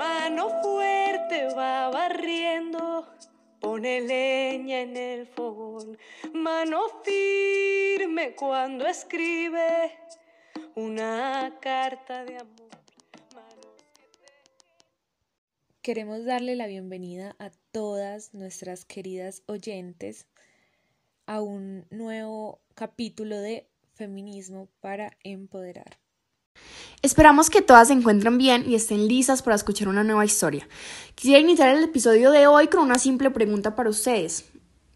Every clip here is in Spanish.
Mano fuerte va barriendo, pone leña en el fogón. Mano firme cuando escribe una carta de amor. Queremos darle la bienvenida a todas nuestras queridas oyentes a un nuevo capítulo de Feminismo para Empoderar. Esperamos que todas se encuentren bien y estén listas para escuchar una nueva historia. Quisiera iniciar el episodio de hoy con una simple pregunta para ustedes.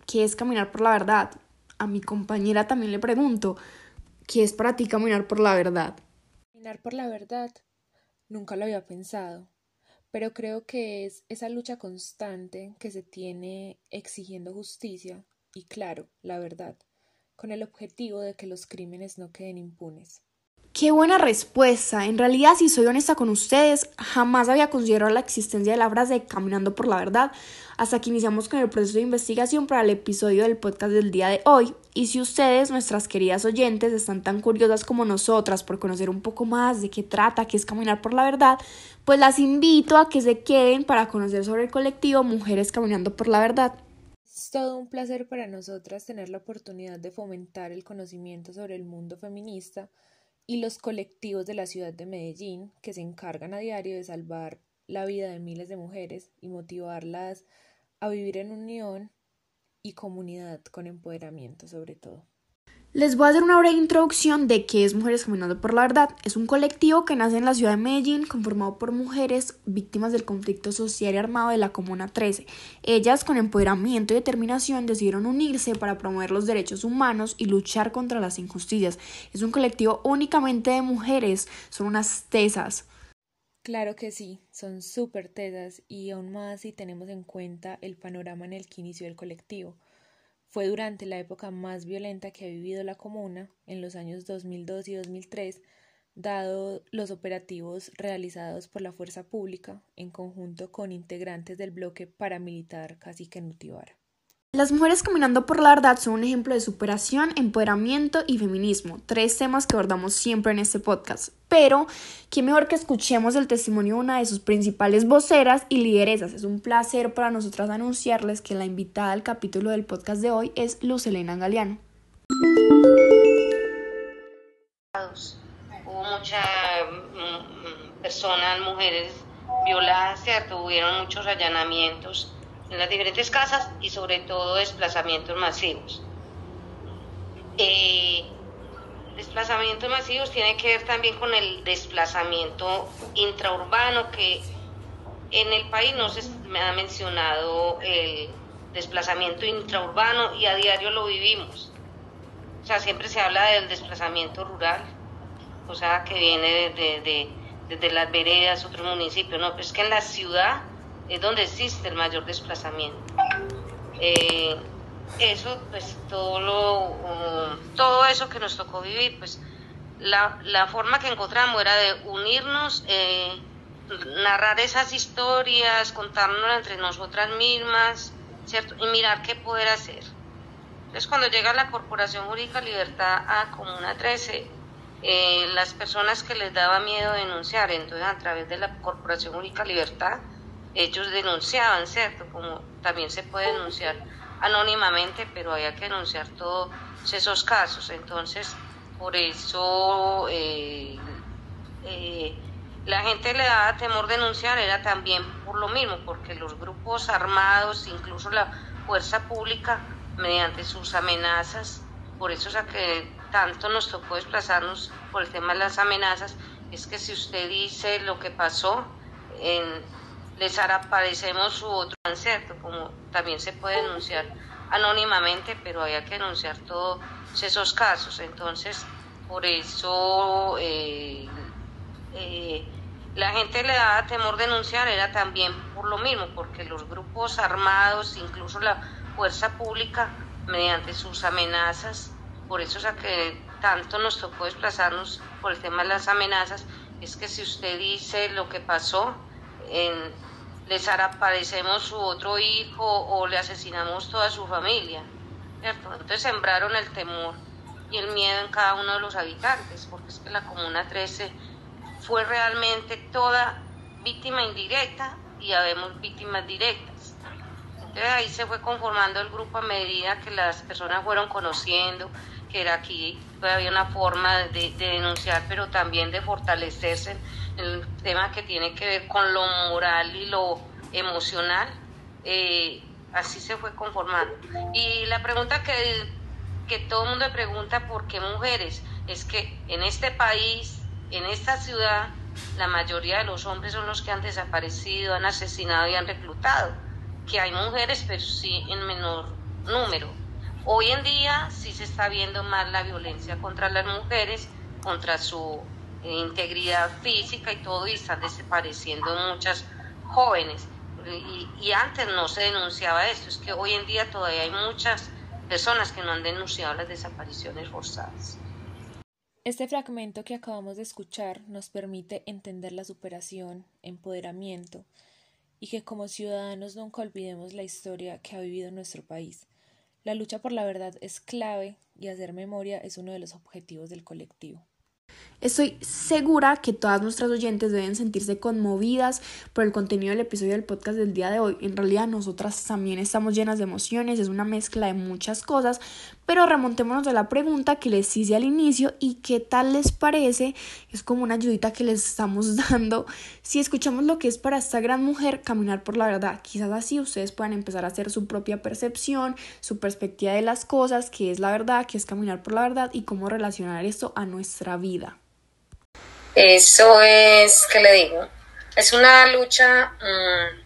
¿Qué es caminar por la verdad? A mi compañera también le pregunto, ¿qué es para ti caminar por la verdad? Caminar por la verdad. Nunca lo había pensado pero creo que es esa lucha constante que se tiene exigiendo justicia y, claro, la verdad, con el objetivo de que los crímenes no queden impunes. Qué buena respuesta. En realidad, si soy honesta con ustedes, jamás había considerado la existencia de la frase caminando por la verdad hasta que iniciamos con el proceso de investigación para el episodio del podcast del día de hoy. Y si ustedes, nuestras queridas oyentes, están tan curiosas como nosotras por conocer un poco más de qué trata, qué es caminar por la verdad, pues las invito a que se queden para conocer sobre el colectivo Mujeres Caminando por la Verdad. Es todo un placer para nosotras tener la oportunidad de fomentar el conocimiento sobre el mundo feminista y los colectivos de la ciudad de Medellín que se encargan a diario de salvar la vida de miles de mujeres y motivarlas a vivir en unión y comunidad con empoderamiento sobre todo. Les voy a hacer una breve introducción de qué es Mujeres Caminando por la Verdad. Es un colectivo que nace en la ciudad de Medellín, conformado por mujeres víctimas del conflicto social y armado de la Comuna 13. Ellas, con empoderamiento y determinación, decidieron unirse para promover los derechos humanos y luchar contra las injusticias. Es un colectivo únicamente de mujeres, son unas tesas. Claro que sí, son súper tesas y aún más si tenemos en cuenta el panorama en el que inició el colectivo. Fue durante la época más violenta que ha vivido la comuna, en los años 2002 y 2003, dado los operativos realizados por la fuerza pública en conjunto con integrantes del bloque paramilitar Cacique Nutibara. Las mujeres caminando por la verdad son un ejemplo de superación, empoderamiento y feminismo, tres temas que abordamos siempre en este podcast. Pero, qué mejor que escuchemos el testimonio de una de sus principales voceras y lideresas. Es un placer para nosotras anunciarles que la invitada al capítulo del podcast de hoy es Luz Elena Galeano. Hubo muchas mm, personas, mujeres violadas, ¿cierto? Hubieron muchos allanamientos en las diferentes casas y sobre todo desplazamientos masivos. Eh, desplazamientos masivos tiene que ver también con el desplazamiento intraurbano que en el país no se me ha mencionado el desplazamiento intraurbano y a diario lo vivimos. O sea, siempre se habla del desplazamiento rural, o sea, que viene de, desde las veredas, otros municipios, no, es que en la ciudad es donde existe el mayor desplazamiento. Eh, eso, pues todo, lo, um, todo eso que nos tocó vivir, pues la, la forma que encontramos era de unirnos, eh, narrar esas historias, contarnos entre nosotras mismas, ¿cierto? Y mirar qué poder hacer. Entonces, cuando llega la Corporación Jurídica Libertad a Comuna 13, eh, las personas que les daba miedo denunciar, entonces a través de la Corporación Jurídica Libertad, ellos denunciaban, ¿cierto? Como también se puede denunciar anónimamente, pero había que denunciar todos esos casos. Entonces, por eso eh, eh, la gente le daba temor denunciar, era también por lo mismo, porque los grupos armados, incluso la fuerza pública, mediante sus amenazas, por eso es que tanto nos tocó desplazarnos por el tema de las amenazas, es que si usted dice lo que pasó en les aparecemos su otro concepto, como también se puede denunciar anónimamente, pero había que denunciar todos esos casos. Entonces, por eso eh, eh, la gente le daba temor denunciar, era también por lo mismo, porque los grupos armados, incluso la fuerza pública, mediante sus amenazas, por eso es que tanto nos tocó desplazarnos por el tema de las amenazas, es que si usted dice lo que pasó, en, les aparecemos su otro hijo o le asesinamos toda su familia. Entonces sembraron el temor y el miedo en cada uno de los habitantes, porque es que la Comuna 13 fue realmente toda víctima indirecta y habemos víctimas directas. Entonces ahí se fue conformando el grupo a medida que las personas fueron conociendo que era aquí había una forma de, denunciar, pero también de fortalecerse en el tema que tiene que ver con lo moral y lo emocional. Eh, así se fue conformando. Y la pregunta que, que todo el mundo pregunta, ¿por qué mujeres? Es que en este país, en esta ciudad, la mayoría de los hombres son los que han desaparecido, han asesinado y han reclutado. Que hay mujeres, pero sí en menor número. Hoy en día sí se está viendo más la violencia contra las mujeres, contra su eh, integridad física y todo, y están desapareciendo muchas jóvenes. Y, y, antes no se denunciaba esto, es que hoy en día todavía hay muchas personas que no han denunciado las desapariciones forzadas. Este fragmento que acabamos de escuchar nos permite entender la superación, empoderamiento y que como ciudadanos nunca olvidemos la historia que ha vivido nuestro país. La lucha por la verdad es clave y hacer memoria es uno de los objetivos del colectivo. Estoy segura que todas nuestras oyentes deben sentirse conmovidas por el contenido del episodio del podcast del día de hoy. En realidad nosotras también estamos llenas de emociones, es una mezcla de muchas cosas, pero remontémonos a la pregunta que les hice al inicio y qué tal les parece, es como una ayudita que les estamos dando. Si escuchamos lo que es para esta gran mujer caminar por la verdad, quizás así ustedes puedan empezar a hacer su propia percepción, su perspectiva de las cosas, qué es la verdad, qué es caminar por la verdad y cómo relacionar esto a nuestra vida. Eso es, ¿qué le digo? Es una lucha mm,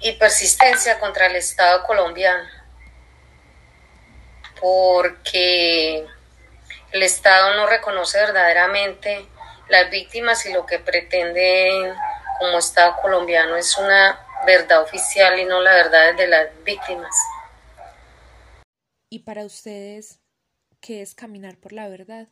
y persistencia contra el Estado colombiano, porque el Estado no reconoce verdaderamente las víctimas y lo que pretenden como Estado colombiano es una verdad oficial y no la verdad de las víctimas. ¿Y para ustedes qué es caminar por la verdad?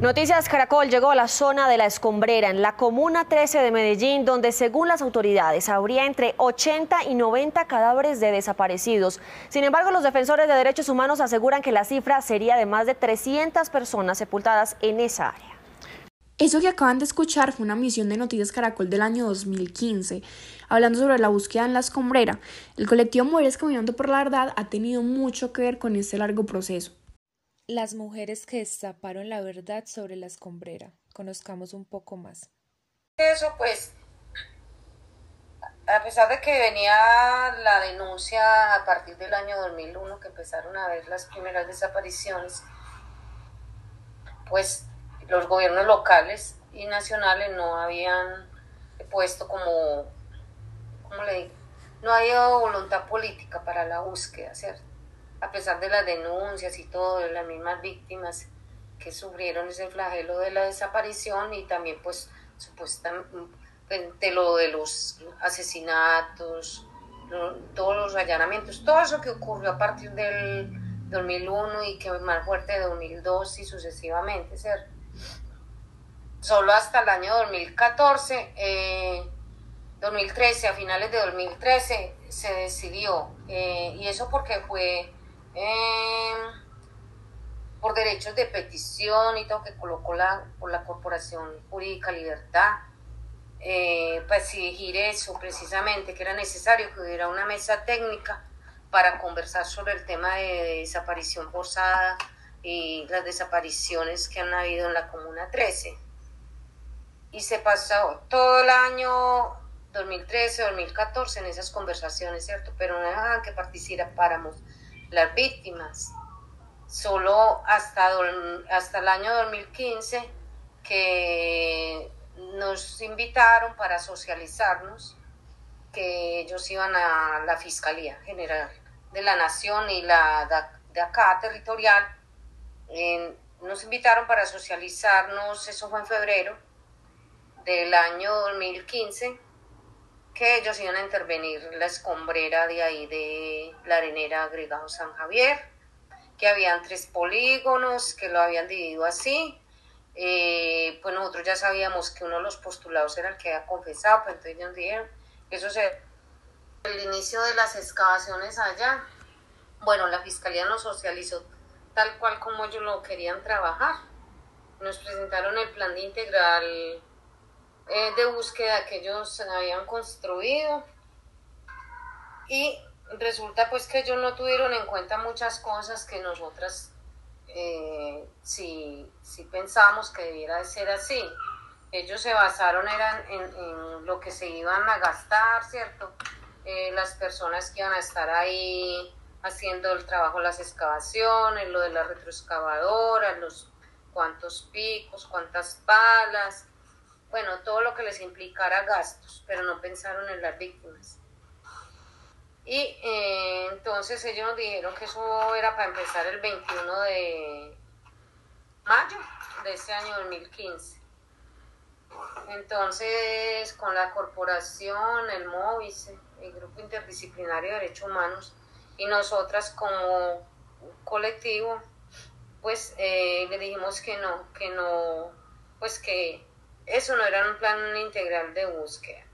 Noticias Caracol llegó a la zona de la Escombrera, en la Comuna 13 de Medellín, donde según las autoridades habría entre 80 y 90 cadáveres de desaparecidos. Sin embargo, los defensores de derechos humanos aseguran que la cifra sería de más de 300 personas sepultadas en esa área. Eso que acaban de escuchar fue una misión de Noticias Caracol del año 2015, hablando sobre la búsqueda en la escombrera. El colectivo Mujeres Caminando por la Verdad ha tenido mucho que ver con este largo proceso las mujeres que destaparon la verdad sobre la escombrera. Conozcamos un poco más. Eso pues, a pesar de que venía la denuncia a partir del año 2001 que empezaron a ver las primeras desapariciones, pues los gobiernos locales y nacionales no habían puesto como, ¿cómo le digo? No había voluntad política para la búsqueda, ¿cierto? A pesar de las denuncias y todo de las mismas víctimas que sufrieron ese flagelo de la desaparición y también pues supuestamente lo de los asesinatos, todos los allanamientos, todo eso que ocurrió a partir del 2001 y que más fuerte de 2002 y sucesivamente, ¿cierto? Solo hasta el año 2014, 2013, eh, a finales de 2013 se decidió, eh, y eso porque fue Em, por derechos de petición y todo que colocó la, por la Corporación Jurídica Libertad, eh, para exigir eso precisamente, que era necesario que hubiera una mesa técnica para conversar sobre el tema de desaparición forzada y las desapariciones que han habido en la Comuna 13. Y se pasó todo el año 2013, 2014 en esas conversaciones, ¿cierto? Pero no dejaban que participáramos las víctimas. Solo hasta, hasta el año 2015 que nos invitaron para socializarnos, que ellos iban a la Fiscalía General de la Nación y la de acá territorial. nos invitaron para socializarnos, eso fue en febrero del año 2015 que ellos iban a intervenir la escombrera de ahí de la arenera agregado San Javier, que habían tres polígonos, que lo habían dividido así. Eh, pues nosotros ya sabíamos que uno de los postulados era el que había confesado, pues entonces ellos dijeron eso se... El inicio de las excavaciones allá, bueno, la fiscalía nos socializó tal cual como ellos lo querían trabajar. Nos presentaron el plan de integral eh, de búsqueda que ellos habían construido y resulta pues que ellos no tuvieron en cuenta muchas cosas que nosotras eh, sí, sí pensábamos que debiera de ser así. Ellos se basaron eran en, lo que se iban a gastar, ¿cierto? Eh, las personas que iban a estar ahí haciendo el trabajo, las excavaciones, lo de la retroexcavadora, los cuántos picos, cuántas palas, bueno, todo lo que les implicara gastos, pero no pensaron en las víctimas. Y eh, entonces ellos nos dijeron que eso era para empezar el 21 de mayo de ese año 2015. Entonces, con la corporación, el MOVICE, el Grupo Interdisciplinario de Derechos Humanos, y nosotras como colectivo, pues eh, le dijimos que no, que no, pues que eso no era un plan integral de búsqueda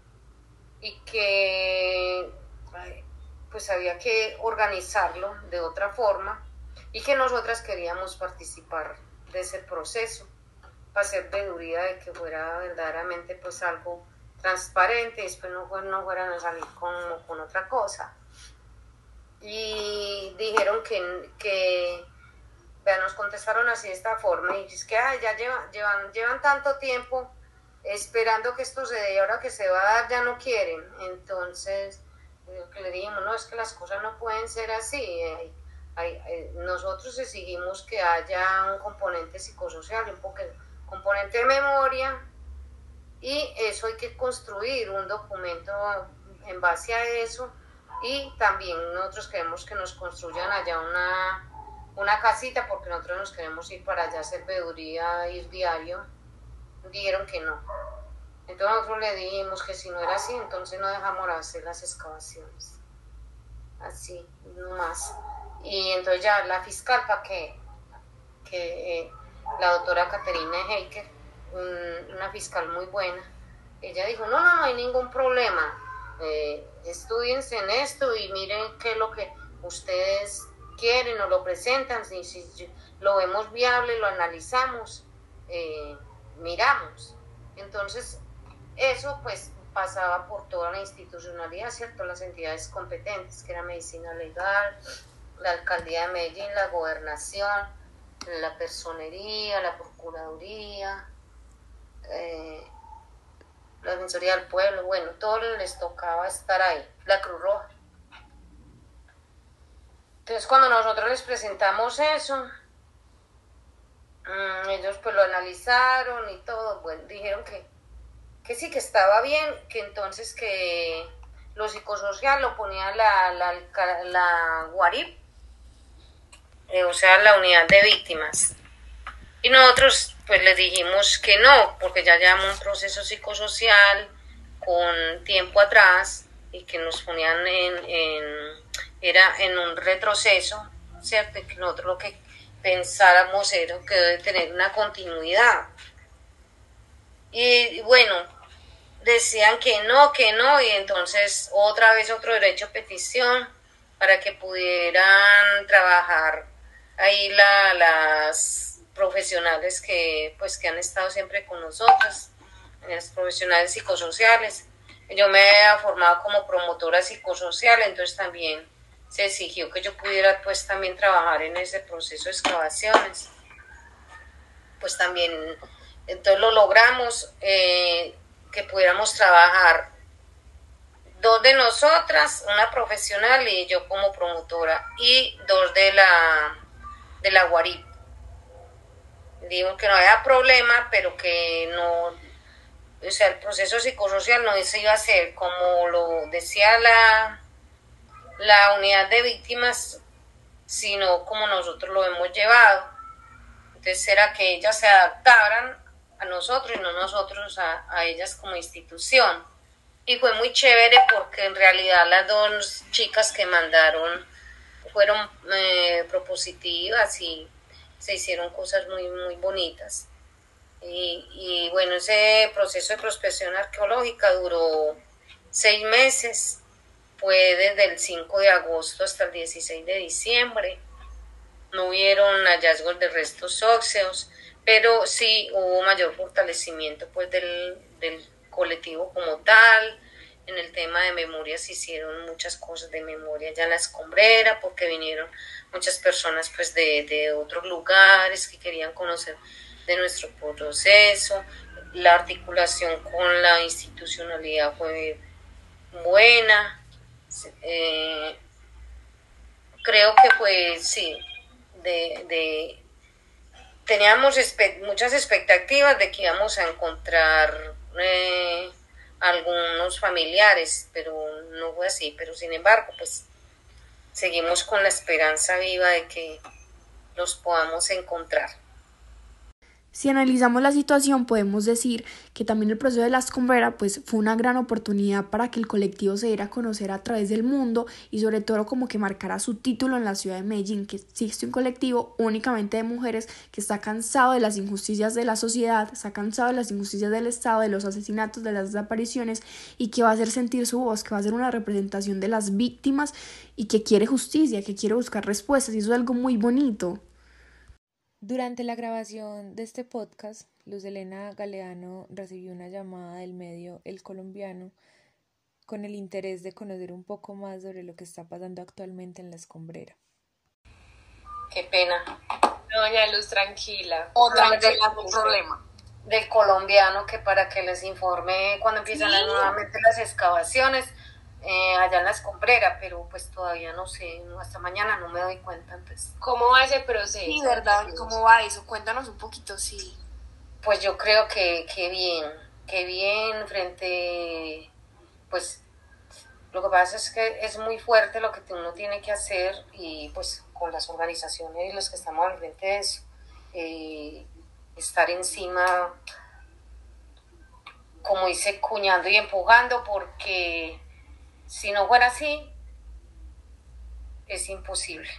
y que pues había que organizarlo de otra forma y que nosotras queríamos participar de ese proceso para hacer veeduría de que fuera verdaderamente pues algo transparente y después no, no fueran a salir con, con otra cosa. Y dijeron que, que nos contestaron así de esta forma y es que ya llevan, llevan, llevan tanto tiempo esperando que esto se dé y ahora que se va a dar ya no quieren. Entonces, que le dijimos, no, es que las cosas no pueden ser así. Eh, nosotros exigimos que haya un componente psicosocial, un componente de memoria, y eso hay que construir un documento en base a eso. Y también nosotros queremos que nos construyan allá una, una casita, porque nosotros nos queremos ir para allá a ir diario. Dijeron que no. Entonces nosotros le dijimos que si no era así, entonces no dejamos hacer las excavaciones. Así, no más. Y entonces ya la fiscal, para que, que eh, la doctora Caterina Heiker, una fiscal muy buena, ella dijo, no, no, no hay ningún problema. Eh, estudiense en esto y miren qué es lo que ustedes quieren o lo presentan, si, lo vemos viable, lo analizamos, eh, miramos. Entonces, eso pues pasaba por toda la institucionalidad, ¿cierto? Las entidades competentes, que era medicina legal, la alcaldía de Medellín, la gobernación, la personería, la procuraduría, eh, la defensoría del pueblo, bueno, todos les tocaba estar ahí, la Cruz Roja. Entonces cuando nosotros les presentamos eso, mm, ellos pues lo analizaron y todo, bueno, dijeron que que sí, que estaba bien, que entonces que lo psicosocial lo ponía la, la, la Guarip, eh, o sea, la unidad de víctimas. Y nosotros pues les dijimos que no, porque ya llevamos un proceso psicosocial con tiempo atrás y que nos ponían en, en era en un retroceso, ¿cierto? que nosotros lo que pensáramos era que debe tener una continuidad. Y bueno, decían que no, que no, y entonces otra vez otro derecho a petición para que pudieran trabajar ahí la, las profesionales que pues que han estado siempre con nosotros, las profesionales psicosociales. Yo me he formado como promotora psicosocial, entonces también se exigió que yo pudiera pues también trabajar en ese proceso de excavaciones. Pues también, entonces lo logramos. Eh, que pudiéramos trabajar dos de nosotras, una profesional y yo como promotora, y dos de la de la Guarip. Digo que no había problema, pero que no, o sea, el proceso psicosocial no se iba a hacer como lo decía la, la unidad de víctimas, sino como nosotros lo hemos llevado. Entonces era que ellas se adaptaran a nosotros y no nosotros a, ellas como institución. Y fue muy chévere porque en realidad las dos chicas que mandaron fueron eh, propositivas y se hicieron cosas muy, muy bonitas. Y, y, bueno, ese proceso de prospección arqueológica duró seis meses fue desde el 5 de agosto hasta el 16 de diciembre. No hubieron hallazgos de restos óseos, pero sí hubo mayor fortalecimiento pues del, del colectivo como tal. En el tema de memoria se hicieron muchas cosas de memoria ya en la escombrera, porque vinieron muchas personas pues de, de otros lugares que querían conocer de nuestro proceso. La articulación con la institucionalidad fue buena. Eh, creo que pues sí, de, de teníamos muchas expectativas de que íbamos a encontrar eh, algunos familiares, pero no fue así. Pero sin embargo, pues seguimos con la esperanza viva de que los podamos encontrar. Si analizamos la situación, podemos decir que también el proceso de la escombrera pues, fue una gran oportunidad para que el colectivo se diera a conocer a través del mundo y sobre todo como que marcara su título en la ciudad de Medellín, que existe un colectivo únicamente de mujeres que está cansado de las injusticias de la sociedad, está cansado de las injusticias del Estado, de los asesinatos, de las desapariciones y que va a hacer sentir su voz, que va a ser una representación de las víctimas y que quiere justicia, que quiere buscar respuestas y eso es algo muy bonito. Durante la grabación de este podcast, Luz Elena Galeano recibió una llamada del medio El Colombiano con el interés de conocer un poco más sobre lo que está pasando actualmente en la escombrera. Qué pena. Doña Luz, tranquila. O tranquila, no problema. Del colombiano que para que les informe cuando empiezan nuevamente las excavaciones eh, allá en la escombrera, pero pues todavía no sé, hasta mañana no me doy cuenta. Entonces. ¿Cómo va ese proceso? Sí, ¿verdad? ¿Cómo va eso? Cuéntanos un poquito, sí. Pues yo creo que, que bien, que bien frente, pues lo que pasa es que es muy fuerte lo que uno tiene que hacer y pues con las organizaciones y los que estamos al frente de eso, eh, estar encima, como dice, cuñando y empujando porque si no fuera así, es imposible.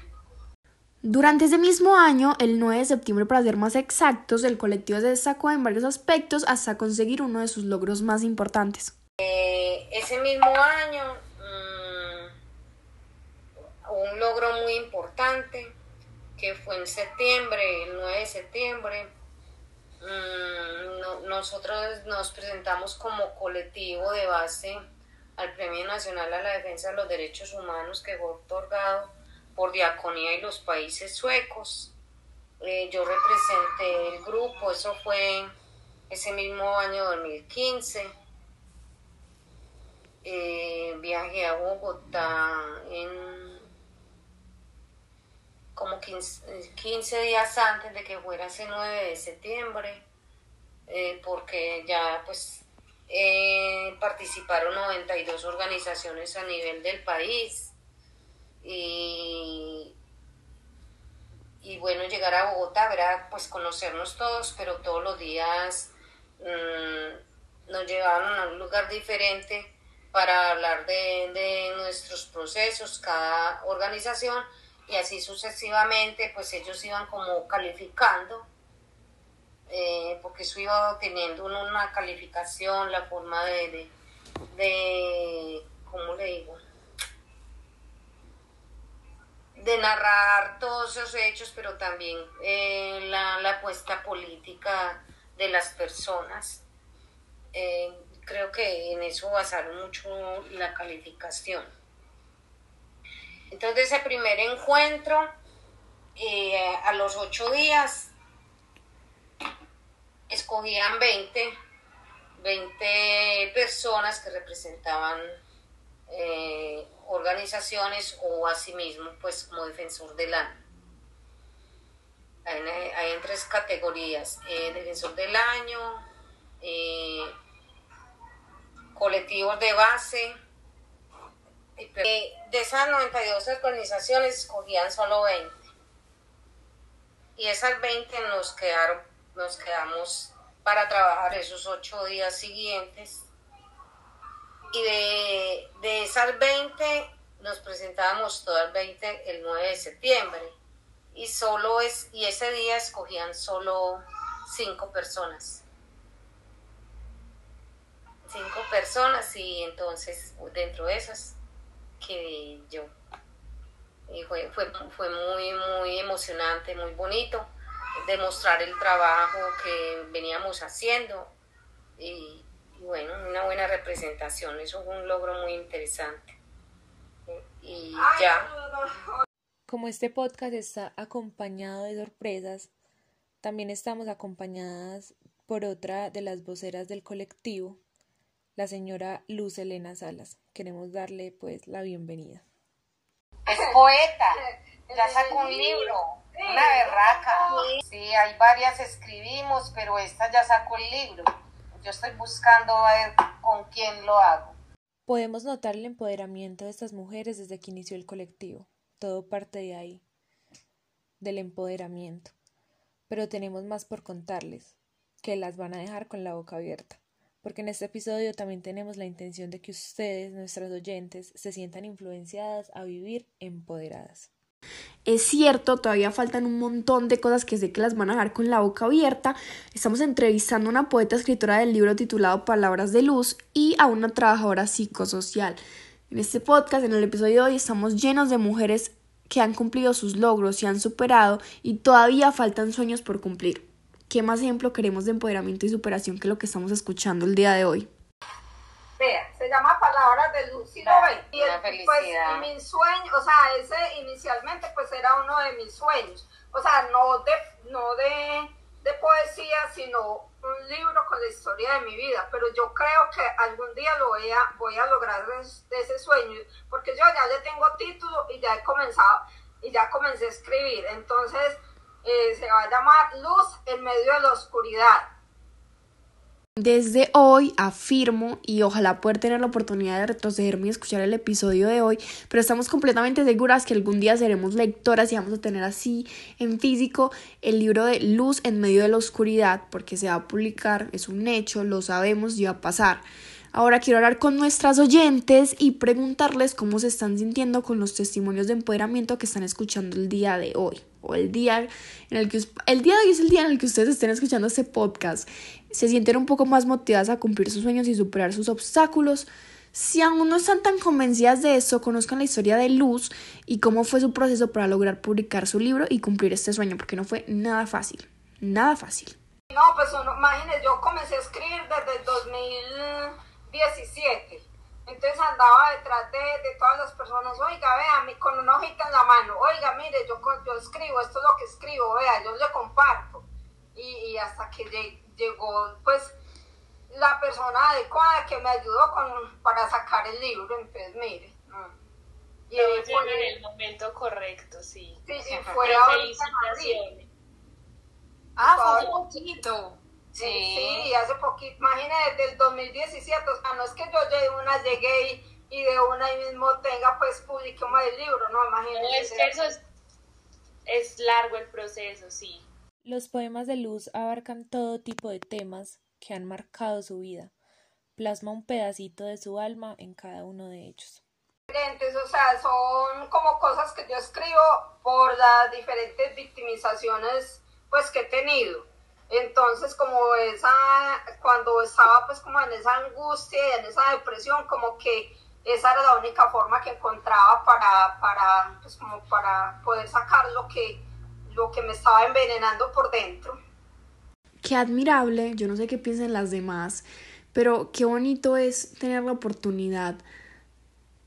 Durante ese mismo año, el 9 de septiembre para ser más exactos, el colectivo se destacó en varios aspectos hasta conseguir uno de sus logros más importantes. Eh, ese mismo año, mm, un logro muy importante que fue en septiembre, el 9 de septiembre, mm, nosotros nos presentamos como colectivo de base al Premio Nacional a la Defensa de los Derechos Humanos que fue otorgado por Diaconía y los países suecos. Eh, yo representé el grupo, eso fue ese mismo año 2015. Eh, viajé a Bogotá en como 15, días antes de que fuera ese 9 de septiembre, eh, porque ya pues participaron 92 organizaciones a nivel del país y, bueno, llegar a Bogotá, pues conocernos todos, pero todos los días mm, nos llevaban a un lugar diferente para hablar de, de nuestros procesos, cada organización, y así sucesivamente, pues ellos iban como calificando eh, porque eso iba teniendo una calificación, la forma de, de, ¿cómo le digo? de narrar todos esos hechos, pero también eh, la, la, apuesta política de las personas. Eh, creo que en eso basaron mucho la calificación. Entonces ese primer encuentro, a los ocho días, escogían 20, 20 personas que representaban eh, organizaciones o asimismo pues como defensor del año. Hay, en tres categorías, eh, defensor del año, eh, colectivos de base. de esas 92 organizaciones escogían solo 20. Y esas 20 nos quedaron nos quedamos para trabajar esos ocho días siguientes. Y de, esas 20 nos presentábamos todas 20 el 9 de septiembre. Y, solo es, y ese día escogían solo cinco personas. Cinco personas y entonces dentro de esas que yo. Y fue, fue, fue muy, muy emocionante, muy bonito demostrar el trabajo que veníamos haciendo y, bueno, una buena representación, eso fue un logro muy interesante. Y ya. Como este podcast está acompañado de sorpresas, también estamos acompañadas por otra de las voceras del colectivo, la señora Luz Elena Salas. Queremos darle pues la bienvenida. Es poeta, ya sacó un libro, una berraca. Sí, hay varias escribimos, pero esta ya sacó el libro. Yo estoy buscando a ver con quién lo hago. Podemos notar el empoderamiento de estas mujeres desde que inició el colectivo. Todo parte de ahí, del empoderamiento. Pero tenemos más por contarles, que las van a dejar con la boca abierta. Porque en este episodio también tenemos la intención de que ustedes, nuestras oyentes, se sientan influenciadas a vivir empoderadas. Es cierto, todavía faltan un montón de cosas que sé que las van a dejar con la boca abierta. Estamos entrevistando a una poeta escritora del libro titulado Palabras de Luz y a una trabajadora psicosocial. En este podcast, en el episodio de hoy, estamos llenos de mujeres que han cumplido sus logros y han superado y todavía faltan sueños por cumplir. ¿Qué más ejemplo queremos de empoderamiento y superación que lo que estamos escuchando el día de hoy? Vea, se llama Palabras de Luz, ¿sí lo ven? Y, el, pues, y mi sueño, o sea, ese inicialmente pues era uno de mis sueños, o sea, no de, no de, de poesía, sino un libro con la historia de mi vida, pero yo creo que algún día lo voy a, voy a lograr ese sueño, porque yo ya le tengo título y ya he comenzado, y ya comencé a escribir, entonces eh, se va a llamar Luz en medio de la oscuridad. Desde hoy afirmo y ojalá poder tener la oportunidad de retrocederme y escuchar el episodio de hoy, pero estamos completamente seguras que algún día seremos lectoras y vamos a tener así en físico el libro de Luz en medio de la oscuridad, porque se va a publicar, es un hecho, lo sabemos y va a pasar. Ahora quiero hablar con nuestras oyentes y preguntarles cómo se están sintiendo con los testimonios de empoderamiento que están escuchando el día de hoy o el día en el que el día de hoy es el día en el que ustedes estén escuchando este podcast, se sienten un poco más motivadas a cumplir sus sueños y superar sus obstáculos. Si aún no están tan convencidas de eso, conozcan la historia de Luz y cómo fue su proceso para lograr publicar su libro y cumplir este sueño, porque no fue nada fácil, nada fácil. No, pues imagínense, yo comencé a escribir desde el 2017 entonces andaba detrás de, de, todas las personas, oiga, vea, con una hojita en la mano, oiga, mire, yo, yo escribo, esto es lo que escribo, vea, yo le comparto. Y, y hasta que llegó, pues, la persona adecuada que me ayudó con, para sacar el libro, entonces, mire. Y en el momento correcto, sí. Sí, y fue Felicitaciones. Ah, fue un poquito. Sí. sí, hace poquito, imagínate, desde el 2017, o sea, no es que yo de una llegué y, de una ahí mismo tenga, pues, publiquemos el libro, no, imagínate. No, es que eso es, es largo el proceso, sí. Los poemas de Luz abarcan todo tipo de temas que han marcado su vida. Plasma un pedacito de su alma en cada uno de ellos. Diferentes, o sea, son como cosas que yo escribo por las diferentes victimizaciones pues que he tenido entonces, como esa, cuando estaba pues como en esa angustia y en esa depresión, como que esa era la única forma que encontraba para, para, pues como para poder sacar lo que, lo que me estaba envenenando por dentro. Qué admirable, yo no sé qué piensan las demás, pero qué bonito es tener la oportunidad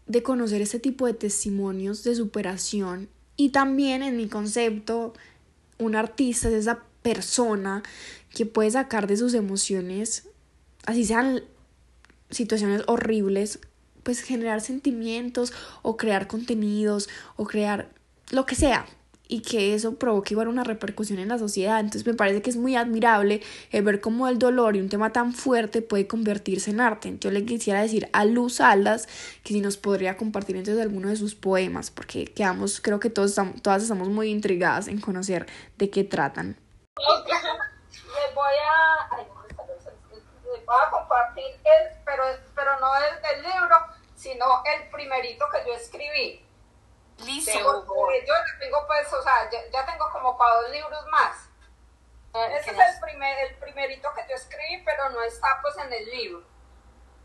de conocer este tipo de testimonios de superación y también en mi concepto un artista es esa persona que puede sacar de sus emociones, así sean situaciones horribles, pues generar sentimientos o crear contenidos o crear lo que sea y que eso provoque igual una repercusión en la sociedad. Entonces me parece que es muy admirable el ver cómo el dolor y un tema tan fuerte puede convertirse en arte. Yo le quisiera decir a Luz Aldas que si nos podría compartir entonces alguno de sus poemas, porque quedamos, creo que todos todas estamos muy intrigadas en conocer de qué tratan. Les voy a, les voy a compartir el, pero, pero no el del libro, sino el primerito que yo escribí. Listo. yo tengo pues, o sea, ya, tengo como para dos libros más. Ese es el, primer, el primerito que yo escribí, pero no está pues en el libro.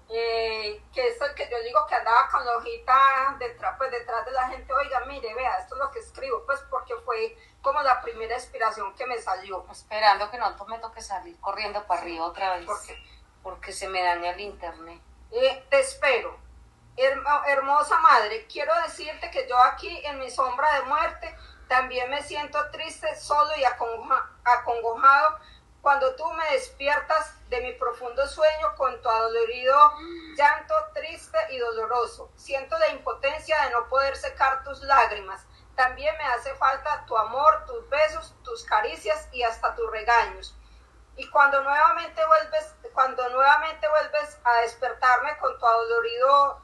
eh, que es el que yo digo que andaba con la hojita detrás, pues detrás de la gente, oiga, mire, vea, esto es lo que escribo, pues porque fue como la primera inspiración que me salió. Esperando que no me toque salir corriendo para arriba otra vez, porque, porque se me daña el internet. Eh, te espero. hermosa madre, quiero decirte que yo aquí en mi sombra de muerte también me siento triste, solo y acongojado cuando tú me despiertas de mi profundo sueño con tu adolorido llanto triste y doloroso. Siento la impotencia de no poder secar tus lágrimas. También me hace falta tu amor, tus besos, tus caricias y hasta tus regaños. Y cuando nuevamente vuelves, cuando nuevamente vuelves a despertarme con tu adolorido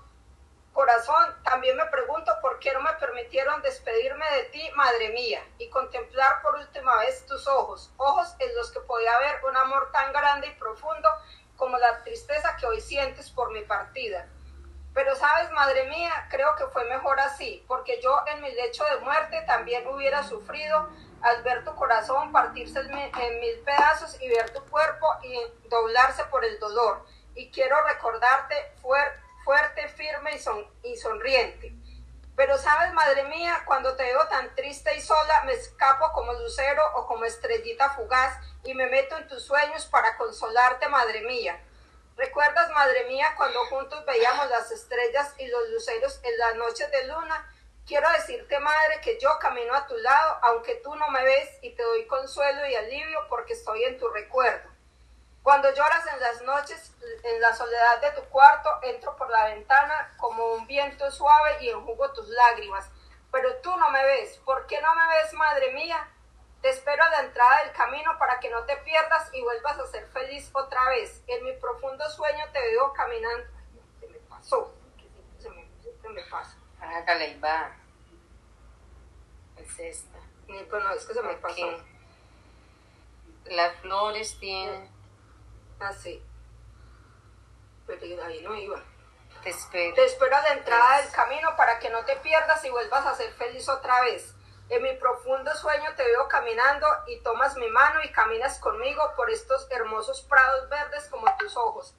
corazón, también me pregunto por qué no me permitieron despedirme de ti, madre mía, y contemplar por última vez tus ojos, ojos en los que podía ver un amor tan grande y profundo como la tristeza que hoy sientes por mi partida. Pero sabes, madre mía, creo que fue mejor así, porque yo en mi lecho de muerte también hubiera sufrido al ver tu corazón partirse en mil pedazos y ver tu cuerpo y doblarse por el dolor. Y quiero recordarte fuerte firme y sonriente. Pero sabes, madre mía, cuando te veo tan triste y sola, me escapo como lucero o como estrellita fugaz y me meto en tus sueños para consolarte, madre mía. ¿Recuerdas, madre mía, cuando juntos veíamos las estrellas y los luceros en las noches de luna? Quiero decirte, madre, que yo camino a tu lado, aunque tú no me ves, y te doy consuelo y alivio porque estoy en tu recuerdo. Cuando lloras en las noches, en la soledad de tu cuarto, entro por la ventana como un viento suave y enjugo tus lágrimas. Pero tú no me ves. ¿Por qué no me ves, madre mía? Te espero a la entrada del camino para que no te pierdas y vuelvas a ser feliz otra vez. En mi profundo sueño te veo caminando. Se me pasó. Se me, se me pasa. Hágale, va. Es esta. Pues no, es que se me pasó. Las flores tienen así. Pero ahí no iba. Te espero. Te espero a la entrada del camino para que no te pierdas y vuelvas a ser feliz otra vez. En mi profundo sueño te veo caminando y tomas mi mano y caminas conmigo por estos hermosos prados verdes como tus ojos.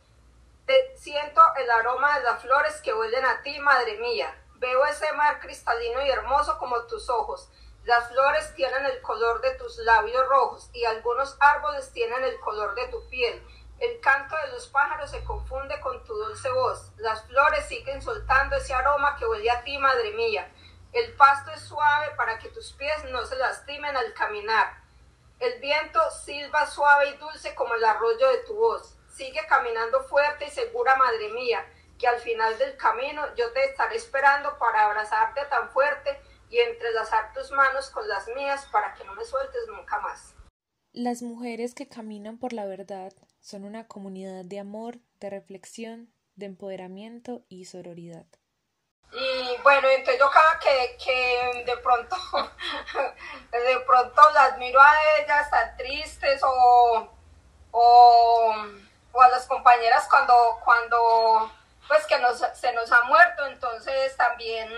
Te siento el aroma de las flores que huelen a ti, madre mía. Veo ese mar cristalino y hermoso como tus ojos. Las flores tienen el color de tus labios rojos y algunos árboles tienen el color de tu piel. El canto de los pájaros se confunde con tu dulce voz. Las flores siguen soltando ese aroma que huele a ti, madre mía. El pasto es suave para que tus pies no se lastimen al caminar. El viento silba suave y dulce como el arroyo de tu voz. Sigue caminando fuerte y segura, madre mía, que al final del camino yo te estaré esperando para abrazarte tan fuerte y entrelazar tus manos con las mías para que no me sueltes nunca más. Las mujeres que caminan por la verdad son una comunidad de amor, de reflexión, de empoderamiento y sororidad. Y bueno, entonces yo cada que, que de pronto, de pronto las miro a ellas tan tristes o, o, o a las compañeras cuando, cuando pues que nos, se nos ha muerto, entonces también,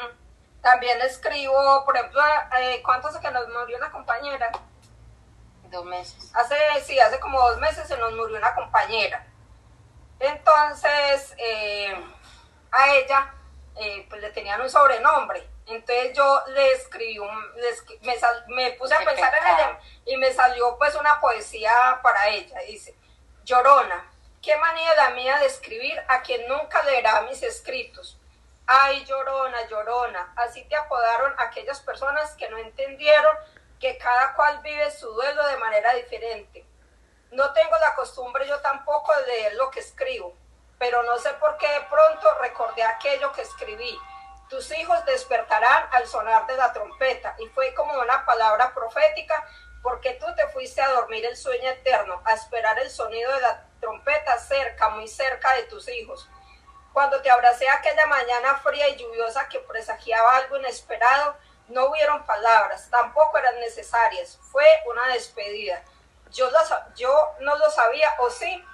también escribo, por ejemplo, eh, ¿cuánto hace que nos murió una compañera? Dos meses. Hace, sí, hace como dos meses se nos murió una compañera. Entonces, eh, a ella, eh, pues le tenían un sobrenombre. Entonces yo le escribí, un, me, puse a pensar en ella y me salió pues una poesía para ella. Dice, Llorona, qué manía la mía de escribir a quien nunca leerá mis escritos. Ay, llorona, llorona, así te apodaron aquellas personas que no entendieron que cada cual vive su duelo de manera diferente. No tengo la costumbre yo tampoco de leer lo que escribo, pero no sé por qué de pronto recordé aquello que escribí. Tus hijos despertarán al sonar de la trompeta y fue como una palabra profética porque tú te fuiste a dormir el sueño eterno, a esperar el sonido de la trompeta cerca, muy cerca de tus hijos. Cuando te abracé aquella mañana fría y lluviosa que presagiaba algo inesperado, no hubieron palabras, tampoco eran necesarias. Fue una despedida. Yo, yo no lo sabía, o sí.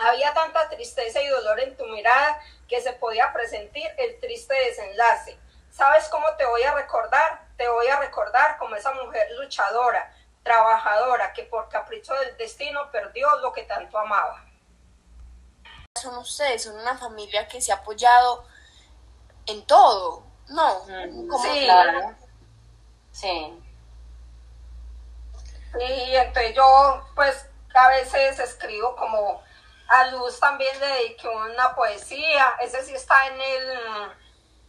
Había tanta tristeza y dolor en tu mirada que se podía presentir el triste desenlace. ¿Sabes cómo te voy a recordar? Te voy a recordar como esa mujer luchadora, trabajadora, que por capricho del destino perdió lo que tanto amaba. son ustedes, son una familia que se ha apoyado en todo, ¿no? Mm, sí, claro. Sí. Y entonces yo, pues, a veces escribo como a Luz también le dediqué una poesía, ese sí está en el...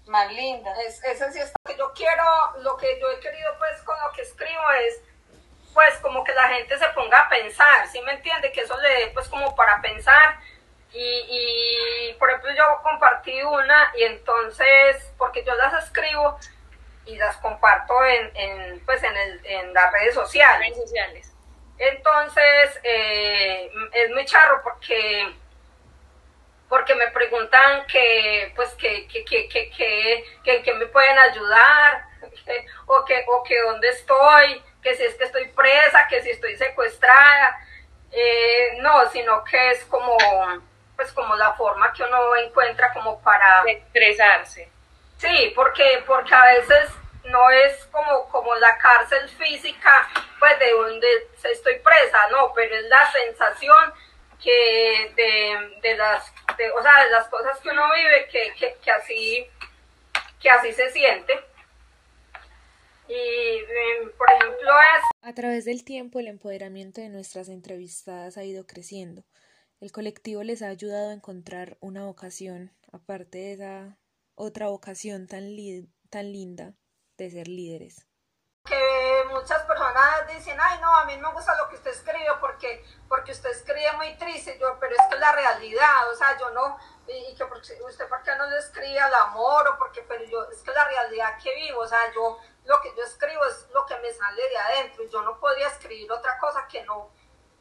Más linda. ese sí está. Yo quiero, lo que yo he querido pues con lo que escribo es pues como que la gente se ponga a pensar, ¿sí me entiende? Que eso le dé pues como para pensar y, y, por ejemplo yo compartí una y entonces, porque yo las escribo y las comparto en, en pues en, el, en las. Redes sociales. Entonces, eh, es muy charro porque porque me preguntan que, pues, que, que, que, que, que, me pueden ayudar, o que, o que dónde estoy, que si es que estoy presa, que si estoy secuestrada, eh, no, sino que es como, pues, como la forma que uno encuentra como para... expresarse. Sí, porque, porque a veces no es como, como la cárcel física, pues de donde estoy presa, no, pero es la sensación que de, de las, o sea, de las cosas que uno vive, que, que, que, así, que así se siente. Y, em, por ejemplo, es... A través del tiempo, el empoderamiento de nuestras entrevistadas ha ido creciendo. El colectivo les ha ayudado a encontrar una vocación, aparte de esa otra vocación tan, tan linda de ser líderes. Que muchas personas dicen, ay no, a mí no me gusta lo que usted escribe porque, porque usted escribe muy triste, yo, pero es que es la realidad, o sea, yo no, y, que usted por qué no le escribe al amor o porque, pero yo, es que la realidad que vivo, o sea, yo, lo que yo escribo es lo que me sale de adentro, y yo no podría escribir otra cosa que no,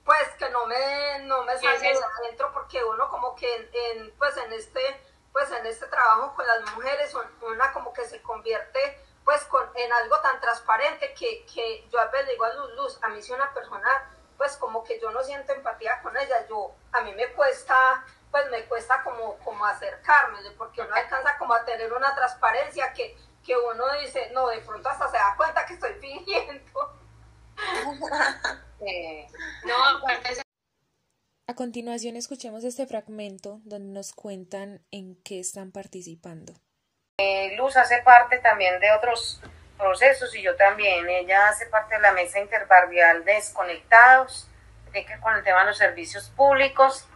pues que no me, no me sale de adentro porque uno como que en, pues en este, pues en este trabajo con las mujeres, una como que se convierte pues con, en algo tan transparente que, que yo a veces le digo a Luz, Luz, a mí si una persona, pues como que yo no siento empatía con ella, yo, a mí me cuesta, pues me cuesta como, como acercarme, porque uno alcanza como a tener una transparencia que, que uno dice, no, de pronto hasta se da cuenta que estoy fingiendo. no, a continuación escuchemos este fragmento donde nos cuentan en qué están participando. Eh, Luz hace parte también de otros procesos y yo también. Ella hace parte de la mesa interbarrial Desconectados, que con el tema de los servicios públicos.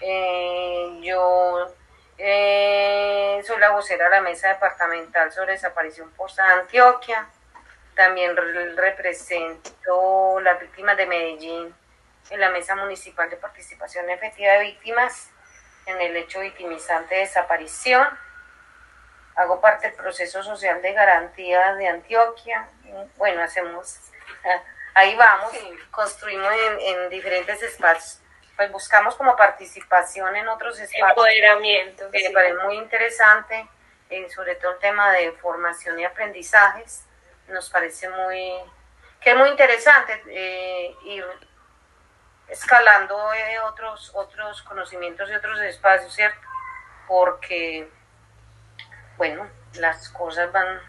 Eh, yo eh, soy la vocera de la mesa departamental sobre desaparición posta de Antioquia. También represento las víctimas de Medellín en la mesa municipal de participación efectiva de víctimas en el hecho victimizante de desaparición hago parte del proceso social de garantía de Antioquia. Bueno, hacemos, ahí vamos, construimos en, diferentes espacios. Pues buscamos como participación en otros espacios. Empoderamiento. Que me parece muy interesante, eh, sobre todo el tema de formación y aprendizajes. Nos parece muy, que es muy interesante eh, ir escalando eh, otros, otros conocimientos y otros espacios, ¿cierto? Porque bueno, las cosas van,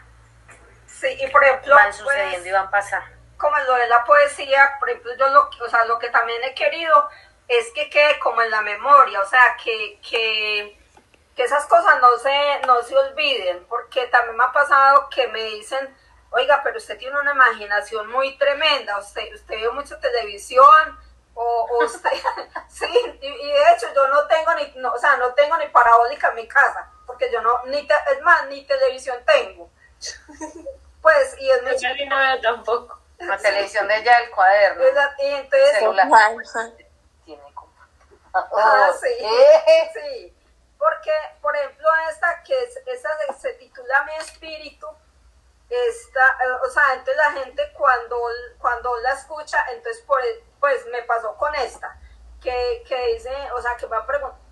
sí, y por ejemplo, van sucediendo pues, y van pasando. Como lo de la poesía, por ejemplo, yo lo, o sea, lo que también he querido es que quede como en la memoria, o sea, que, que, que esas cosas no se, no se olviden, porque también me ha pasado que me dicen, oiga, pero usted tiene una imaginación muy tremenda, usted, usted ve mucha televisión, o, usted, sí, y, de hecho yo no tengo ni, no, o sea, no tengo ni parabólica en mi casa, porque yo no, ni es más, ni televisión tengo. Pues, y es muy... no veo tampoco. La televisión de ella, el cuaderno. y entonces... Celular. Tiene Ah, sí, eh. sí. Porque, por ejemplo, esta que es, esa se titula Mi Espíritu, esta, eh, o sea, entonces la gente cuando, cuando la escucha, entonces por, pues me pasó con esta que, que dice, o sea, que, me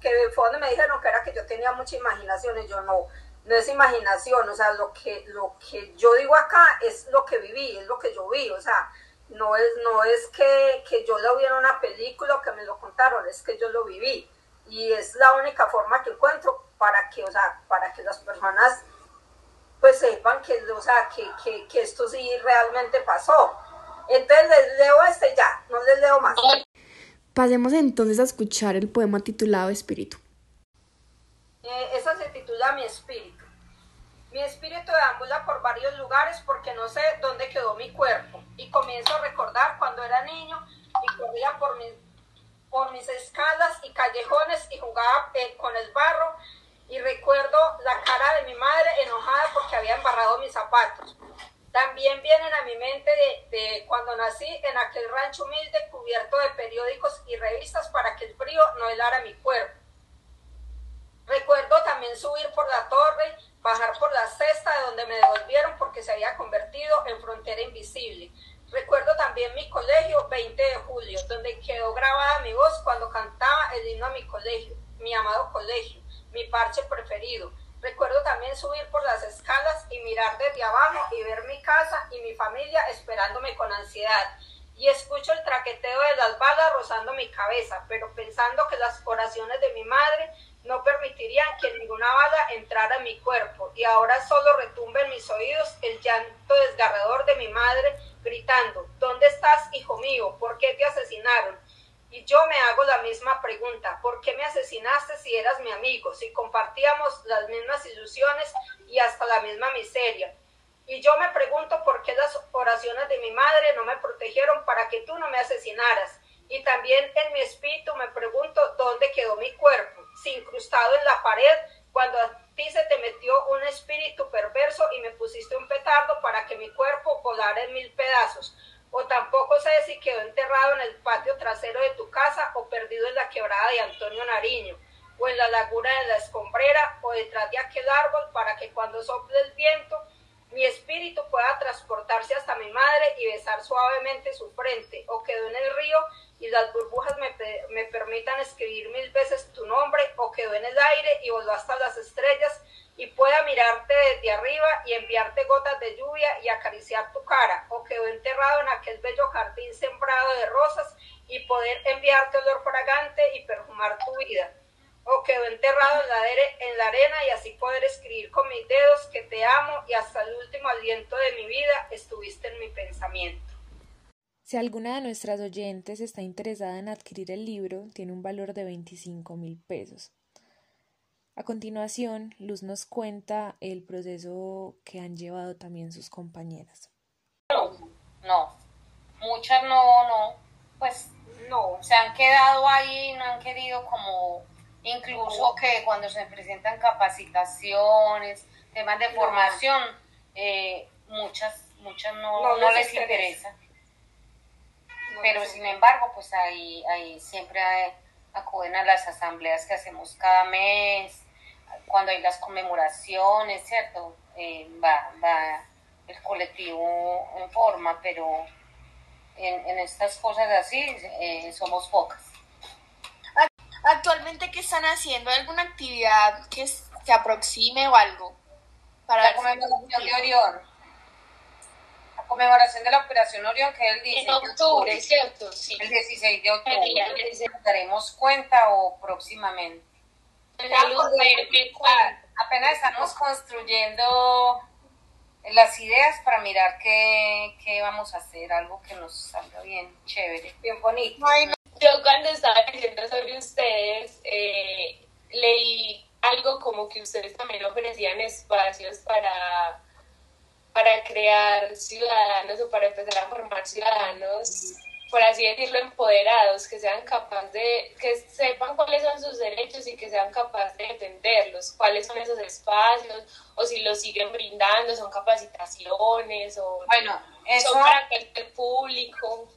que fue donde me dijeron que era que yo tenía mucha imaginación y yo no, no es imaginación, o sea, lo que, lo que yo digo acá es lo que viví, es lo que yo vi, o sea, no es, no es que, que yo lo vi en una película o que me lo contaron, es que yo lo viví. Y es la única forma que encuentro para que, o sea, para que las personas pues sepan que, o sea, que, que, que esto sí realmente pasó. Entonces les leo este ya, no les leo más. Pasemos entonces a escuchar el poema titulado Espíritu. Eh, esa se titula Mi espíritu. Mi espíritu deambula por varios lugares porque no sé dónde quedó mi cuerpo y comienzo a recordar cuando era niño y corría por, por mis escalas y callejones y jugaba eh, con el barro y recuerdo la cara de mi madre enojada porque había embarrado mis zapatos. También vienen a mi mente de, cuando nací en aquel rancho humilde cubierto de periódicos y revistas para que el frío no helara mi cuerpo. Recuerdo también subir por la torre bajar por la cesta de donde me devolvieron porque se había convertido en frontera invisible. Recuerdo también mi colegio 20 de julio, donde quedó grabada mi voz cuando cantaba el himno a mi colegio, mi amado colegio, mi parche preferido. Recuerdo también subir por las escalas y mirar desde abajo y ver mi casa y mi familia esperándome con ansiedad. Y escucho el traqueteo de las balas rozando mi cabeza, pero pensando que las oraciones de mi madre no permitirían que ninguna bala entrara en mi cuerpo y ahora solo retumba en mis oídos el llanto desgarrador de mi madre gritando, ¿dónde estás, hijo mío? ¿Por qué te asesinaron? Y yo me hago la misma pregunta, ¿por qué me asesinaste si eras mi amigo, si compartíamos las mismas ilusiones y hasta la misma miseria? Y yo me pregunto por qué las oraciones de mi madre no me protegieron para que tú no me asesinaras. Y también en mi espíritu me pregunto dónde quedó mi cuerpo incrustado en la pared cuando a ti se te metió un espíritu perverso y me pusiste un petardo para que mi cuerpo volara en mil pedazos. O tampoco sé si quedó enterrado en el patio trasero de tu casa o perdido en la quebrada de Antonio Nariño o en la laguna de la escombrera o detrás de aquel árbol para que cuando sople el viento mi espíritu pueda transportarse hasta mi madre y besar suavemente su frente, o quedó en el río y las burbujas me, permitan escribir mil veces tu nombre, o quedó en el aire y voló hasta las estrellas y pueda mirarte desde arriba y enviarte gotas de lluvia y acariciar tu cara, o quedó enterrado en aquel bello jardín sembrado de rosas y poder enviarte olor fragante y perfumar tu vida o quedó enterrado en la, en la arena y así poder escribir con mis dedos que te amo y hasta el último aliento de mi vida estuviste en mi pensamiento. Si alguna de nuestras oyentes está interesada en adquirir el libro, tiene un valor de 25 mil pesos. A continuación, Luz nos cuenta el proceso que han llevado también sus compañeras. No, no, muchas no, no, pues no, se han quedado ahí, no han querido como incluso que cuando se presentan capacitaciones, temas de formación, eh, muchas, muchas no, les, interesa. Pero sin embargo, pues ahí, ahí siempre acuden a las asambleas que hacemos cada mes, cuando hay las conmemoraciones, ¿cierto? Eh, va, va el colectivo en forma, pero en, estas cosas así eh, somos pocas. Actualmente, ¿qué están haciendo? ¿Alguna actividad que se aproxime o algo? Para la conmemoración de Orión. La conmemoración de la Operación Orión, que es el 16 de octubre, ¿cierto? Sí. El 16 de octubre. ¿Daremos cuenta o próximamente? Apenas estamos construyendo las ideas para mirar qué, qué, vamos a hacer, algo que nos salga bien chévere, bien bonito. Yo cuando estaba leyendo sobre ustedes, eh, leí algo como que ustedes también ofrecían espacios para, para crear ciudadanos o para empezar a formar ciudadanos, por así decirlo, empoderados, que sean capaces de, que sepan cuáles son sus derechos y que sean capaces de defenderlos, cuáles son esos espacios, o si los siguen brindando, son capacitaciones, o bueno, eso... son para el público.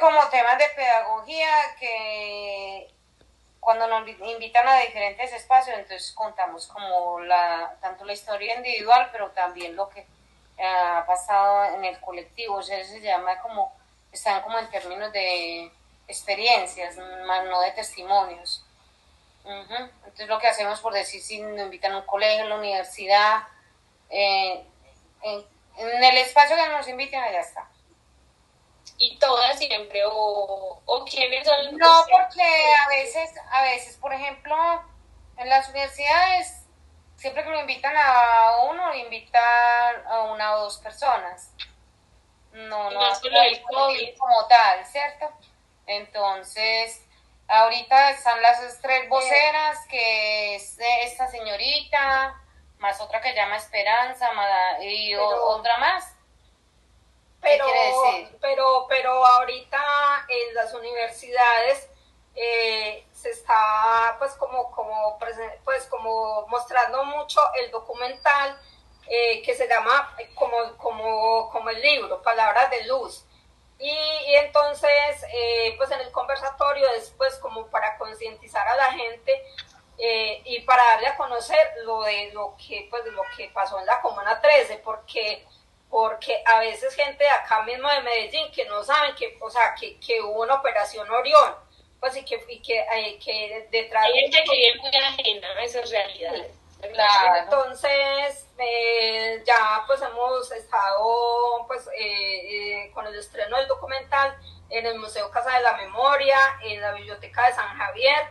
Como temas de pedagogía que cuando nos invitan a diferentes espacios, entonces contamos como la, tanto la historia individual, pero también lo que ha pasado en el colectivo, o sea, se llama como, están como en términos de experiencias, más no de testimonios. Entonces lo que hacemos por decir, si nos invitan a un colegio, a la universidad, eh, en, en, el espacio que nos inviten, allá está. Y todas siempre o, o quiénes son no porque a veces a veces por ejemplo en las universidades siempre que lo invitan a uno invitan a una o dos personas no no, no solo el COVID. como tal cierto entonces Ahorita están las tres voceras, que es esta señorita, más otra que llama Esperanza, y otra más. Pero, pero, pero ahorita en las universidades eh, se está pues como, como, pues como mostrando mucho el documental eh, que se llama como, como, como el libro, Palabras de Luz. Y, entonces, eh, pues en el conversatorio es pues como para concientizar a la gente eh, y para darle a conocer lo de lo que, pues, lo que pasó en la Comuna 13, porque, porque a veces gente de acá mismo de Medellín que no saben que, o sea, que, que hubo una operación Orión, pues y que, y que, eh, que detrás... Hay gente que es muy ajena a esas realidades. Entonces, eh, ya pues hemos estado pues eh, eh, con el estreno del documental en el Museo Casa de la Memoria, en la Biblioteca de San Javier.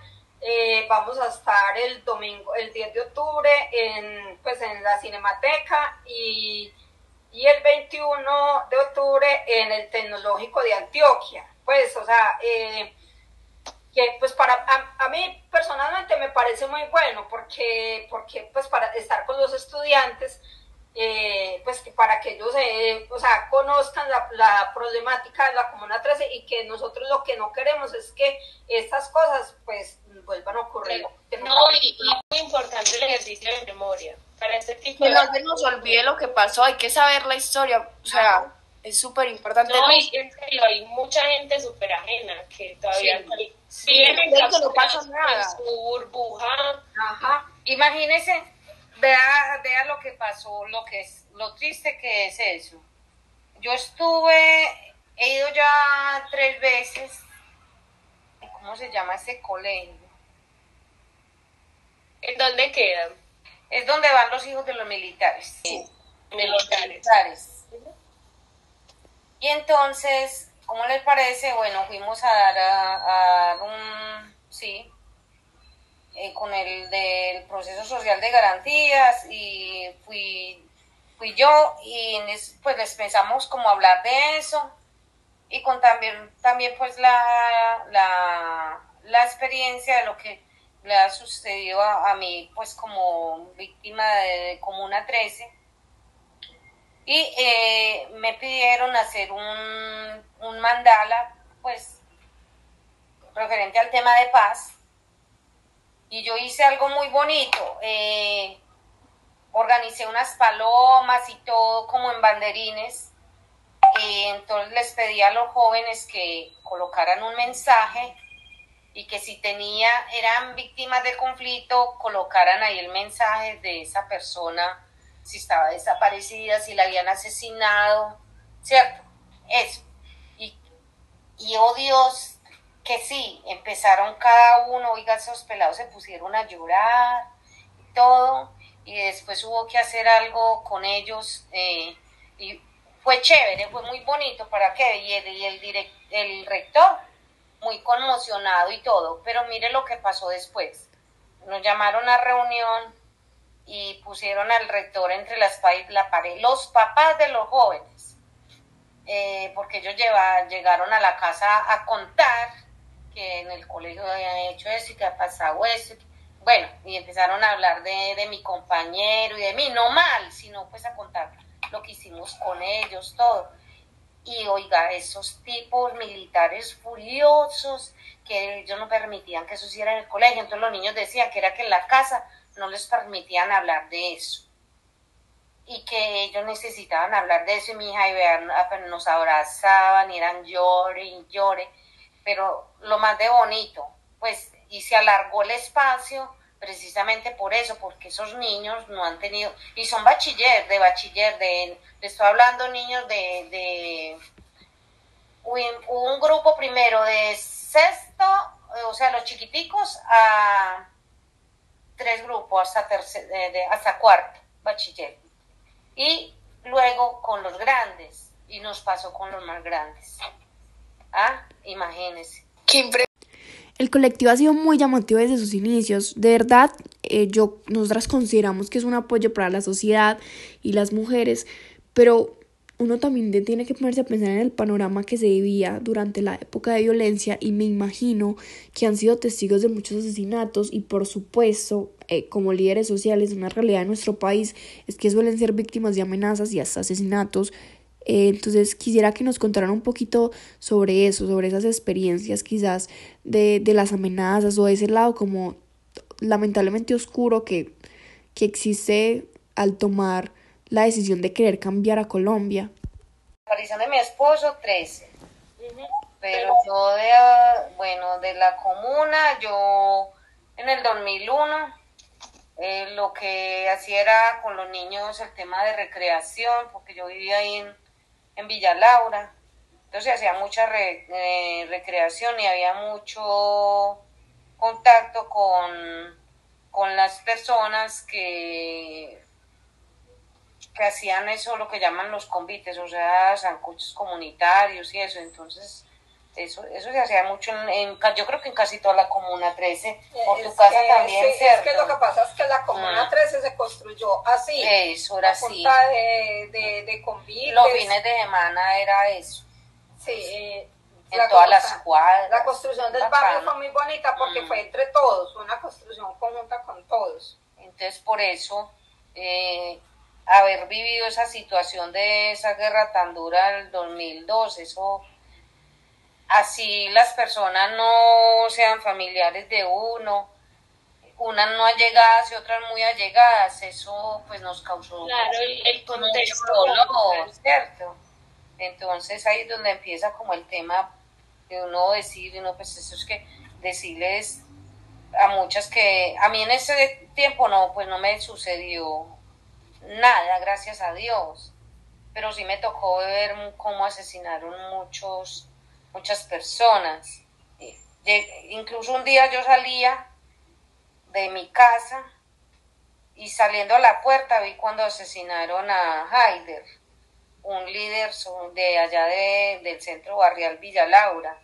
vamos a estar el domingo, el 10 de octubre, en, pues en la Cinemateca y, y el 21 de octubre en el Tecnológico de Antioquia. Pues, o sea, que pues para a, mí personalmente me parece muy bueno porque porque pues para estar con los estudiantes eh, pues que para que ellos eh, o sea conozcan la, la, problemática de la comuna 13 y que nosotros lo que no queremos es que estas cosas pues vuelvan a ocurrir. No, y, muy importante el ejercicio de memoria. Para este tipo que no se nos olvide lo que pasó hay que saber la historia o sea es súper importante. No, y hay mucha gente súper ajena que todavía sí. viene que no pasa nada. su burbuja. Ajá. Imagínese, vea, vea lo que pasó, lo que es, lo triste que es eso. Yo estuve, he ido ya tres veces, ¿cómo se llama ese colegio? ¿En dónde quedan? Es donde van los hijos de los militares. Sí, militares. militares y entonces, ¿cómo les parece? Bueno, fuimos a dar, a, un, sí, eh, con el del proceso social de garantías y fui, fui yo y pues les pensamos como hablar de eso y con también, también pues la, la, experiencia de lo que le ha sucedido a, mí pues como víctima de, de Comuna 13 y eh, me pidieron hacer un, un, mandala, pues, referente al tema de paz. Y yo hice algo muy bonito. Eh, organicé unas palomas y todo como en banderines. Entonces les pedí a los jóvenes que colocaran un mensaje y que si tenía, eran víctimas de conflicto, colocaran ahí el mensaje de esa persona si estaba desaparecida, si la habían asesinado, ¿cierto? Eso. Y, y oh Dios, que sí, empezaron cada uno, oiga, esos pelados se pusieron a llorar todo, y después hubo que hacer algo con ellos, eh, y fue chévere, fue muy bonito, ¿para qué? Y el, y el, el rector, muy conmocionado y todo, pero mire lo que pasó después. Nos llamaron a reunión y pusieron al rector entre las la pared, los papás de los jóvenes, eh, porque ellos lleva, llegaron a la casa a contar que en el colegio habían hecho eso y que ha pasado eso. Bueno, y empezaron a hablar de, de mi compañero y de mí, no mal, sino pues a contar lo que hicimos con ellos, todo. Y oiga, esos tipos militares furiosos que ellos no permitían que eso hiciera en el colegio, entonces los niños decían que era que en la casa no les permitían hablar de eso. Y que ellos necesitaban hablar de eso y mi hija y vean, nos abrazaban y eran llore y llore. Pero lo más de bonito, pues, y se alargó el espacio precisamente por eso, porque esos niños no han tenido, y son bachiller, de bachiller, de, le estoy hablando niños de, de un grupo primero de sexto, o sea, los chiquiticos, a tres grupos hasta, tercer, de, hasta cuarto, bachiller. Y luego con los grandes, y nos pasó con los más grandes. Ah, imagínense. el colectivo ha sido muy llamativo desde sus inicios. De verdad, eh, yo, nosotras consideramos que es un apoyo para la sociedad y las mujeres, pero uno también tiene que ponerse a pensar en el panorama que se vivía durante la época de violencia y me imagino que han sido testigos de muchos asesinatos y por supuesto eh, como líderes sociales una realidad de nuestro país es que suelen ser víctimas de amenazas y hasta asesinatos. Eh, entonces quisiera que nos contaran un poquito sobre eso, sobre esas experiencias quizás de, de las amenazas o de ese lado como lamentablemente oscuro que, que existe al tomar la decisión de querer cambiar a Colombia? La aparición de mi esposo, 13. Pero yo de, bueno, de la comuna, yo en el 2001 eh, lo que hacía era con los niños el tema de recreación, porque yo vivía ahí en, en Villa Laura. Entonces hacía mucha eh, recreación y había mucho contacto con, con las personas que que hacían eso, lo que llaman los convites, o sea, sancochos comunitarios y eso. Entonces, eso, eso se hacía mucho en, yo creo que en casi toda la Comuna 13, por tu casa también, sí, Es que lo que pasa es que la Comuna 13 mm. se construyó así. Eso era así. De, de, de convites. Los fines de semana era eso. Sí, eh, en todas las cuadras. La construcción del barrio fue muy bonita porque mm. fue entre todos, una construcción conjunta con todos. Entonces, por eso... Eh, haber vivido esa situación de esa guerra tan dura del 2002, eso así las personas no sean familiares de uno, unas no allegadas y otras muy allegadas, eso pues nos causó claro, el, contexto dolor, ¿cierto? Entonces ahí es donde empieza como el tema de uno decir, no, pues eso es que decirles a muchas que a mí en ese tiempo no, pues no me sucedió nada, gracias a Dios. Pero sí me tocó ver cómo asesinaron muchos, muchas personas. Incluso un día yo salía de mi casa y saliendo a la puerta vi cuando asesinaron a Haider, un líder de allá del centro barrial Villa Laura.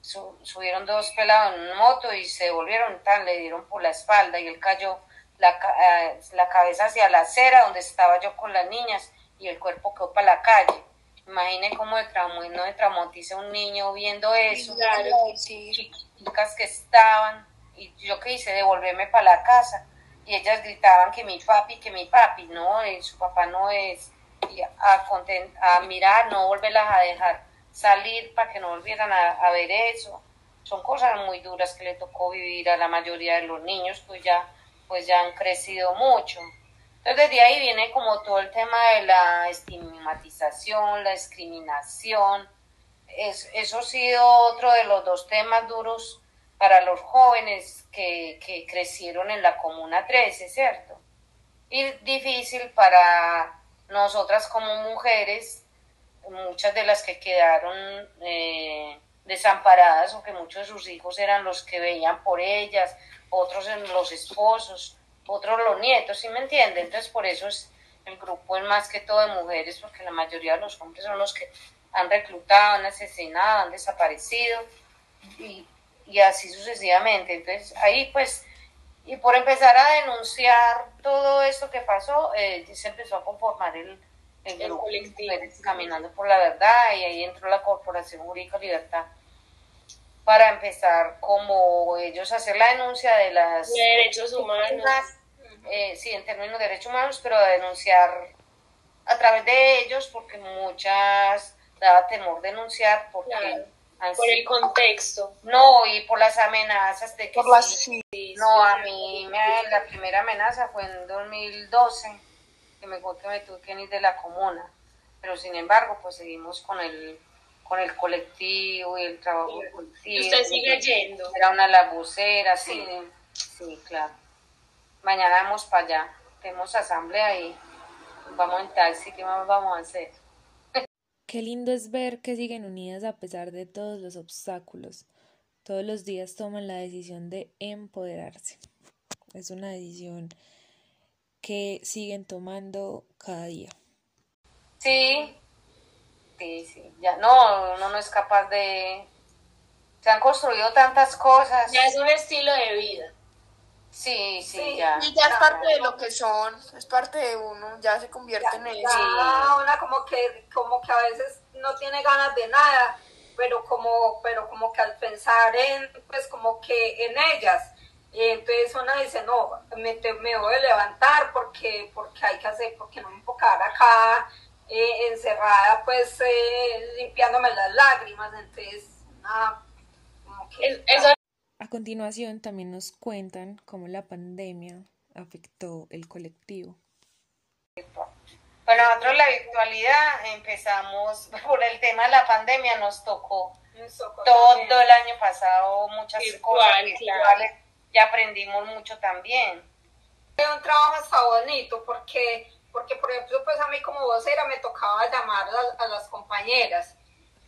subieron dos pelados en una moto y se volvieron tan, le dieron por la espalda y él cayó la, eh, la cabeza hacia la acera donde estaba yo con las niñas y el cuerpo quedó para la calle. Imagine cómo de no de traumatiza un niño viendo eso. Claro, sí. Chicas que estaban, y yo que hice, devolverme para la casa. Y ellas gritaban que mi papi, que mi papi, no, eh, su papá no es. Y a, a mirar, no volverlas a dejar salir para que no volvieran a, a ver eso. Son cosas muy duras que le tocó vivir a la mayoría de los niños, pues ya pues ya han crecido mucho. Entonces desde ahí viene como todo el tema de la estigmatización, la discriminación. Es, eso ha sido otro de los dos temas duros para los jóvenes que, que crecieron en la Comuna 13, ¿cierto? Y difícil para nosotras como mujeres, muchas de las que quedaron eh, desamparadas o que muchos de sus hijos eran los que veían por ellas otros en los esposos, otros los nietos, ¿sí me entienden? Entonces por eso es el grupo es más que todo de mujeres, porque la mayoría de los hombres son los que han reclutado, han asesinado, han desaparecido y, y así sucesivamente. Entonces ahí pues, y por empezar a denunciar todo esto que pasó, eh, se empezó a conformar el, el, grupo Caminando por la Verdad y ahí entró la Corporación Jurídica Libertad para empezar como ellos hacer la denuncia de las derechos humanos. Eh, sí, en términos de derechos humanos, pero denunciar a través de ellos porque muchas daba temor denunciar porque por el contexto. No, y por las amenazas de que no, a mí me, la primera amenaza fue en 2012 que me que me tuve que ir de la comuna, pero sin embargo pues seguimos con el con el colectivo y el trabajo colectivo. ¿Usted sigue yendo? Era una labucera, sí, sí, claro. Mañana vamos para allá, tenemos asamblea y vamos en taxi, ¿qué más vamos a hacer? Qué lindo es ver que siguen unidas a pesar de todos los obstáculos. Todos los días toman la decisión de empoderarse. Es una decisión que siguen tomando cada día. Sí, Sí, sí, ya no, uno no es capaz de... Se han construido tantas cosas. Ya es un estilo de vida. Sí, sí, ya. Y ya es parte de lo que son, es parte de uno, ya se convierte en eso. Ya, una como que, como que a veces no tiene ganas de nada, pero como, pero como que al pensar en, pues como que en ellas, entonces una dice, no, me, me voy a levantar porque, porque hay que hacer, porque no me puedo quedar acá eh, encerrada, pues eh, limpiándome las lágrimas, entonces, nada, como que... A continuación también nos cuentan cómo la pandemia afectó el colectivo. Bueno, nosotros la virtualidad empezamos por el tema de la pandemia, nos tocó, todo el año pasado muchas cosas virtuales y aprendimos mucho también. Fue un trabajo hasta bonito porque, porque, por ejemplo, pues a mí como vocera me tocaba llamar a las compañeras.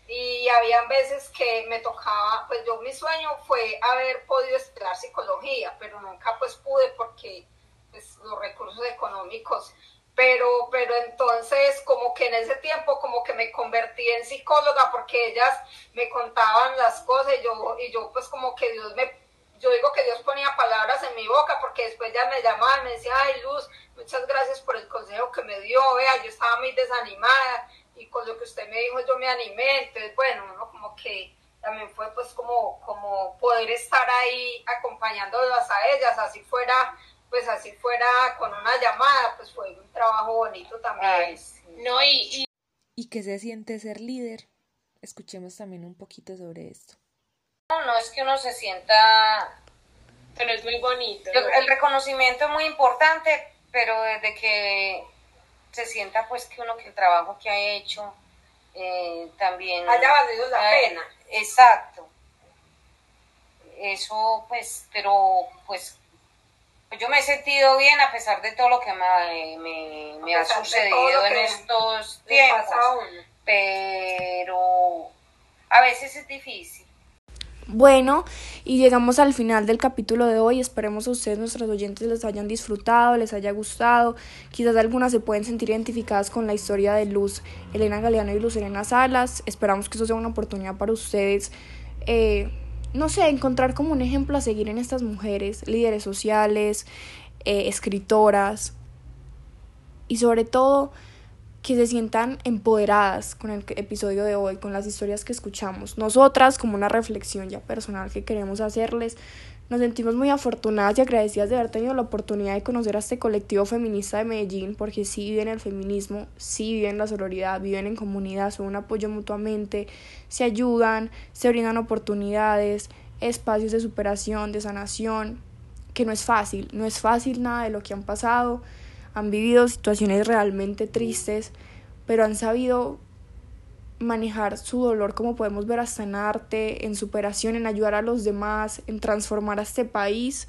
Y habían veces que me tocaba, pues yo mi sueño fue haber podido estudiar psicología, pero nunca pues pude porque pues, los recursos económicos, pero, pero entonces como que en ese tiempo como que me convertí en psicóloga porque ellas me contaban las cosas y yo, y yo pues como que Dios me, yo digo que Dios ponía palabras en mi boca porque después ya me llamaban, me decía, ay Luz, muchas gracias por el consejo que me dio, vea, yo estaba muy desanimada y con lo que usted me dijo yo me animé, entonces bueno, uno como que también fue pues como, como poder estar ahí acompañándolas a ellas, así fuera, pues así fuera con una llamada, pues fue un trabajo bonito también. No, y, y... qué se siente ser líder? Escuchemos también un poquito sobre esto. No, no es que uno se sienta... Pero es muy bonito. El reconocimiento es muy importante, pero desde que se sienta pues que uno que el trabajo que ha hecho eh, también haya valido la pena. Exacto. Eso pues, pero pues yo me he sentido bien a pesar de todo lo que me, me, ha sucedido en estos tiempos. Pero a veces es difícil. Bueno, y llegamos al final del capítulo de hoy. Esperemos a ustedes, nuestros oyentes, les hayan disfrutado, les haya gustado. Quizás algunas se pueden sentir identificadas con la historia de Luz, Elena Galeano y Luz Elena Salas. Esperamos que eso sea una oportunidad para ustedes. Eh, no sé, encontrar como un ejemplo a seguir en estas mujeres, líderes sociales, eh, escritoras y sobre todo que se sientan empoderadas con el episodio de hoy, con las historias que escuchamos. Nosotras, como una reflexión ya personal que queremos hacerles, nos sentimos muy afortunadas y agradecidas de haber tenido la oportunidad de conocer a este colectivo feminista de Medellín, porque sí viven el feminismo, sí viven la sororidad, viven en comunidad, son un apoyo mutuamente, se ayudan, se brindan oportunidades, espacios de superación, de sanación, que no es fácil, no es fácil nada de lo que han pasado han vivido situaciones realmente tristes, pero han sabido manejar su dolor como podemos ver hasta en arte, en superación, en ayudar a los demás, en transformar a este país.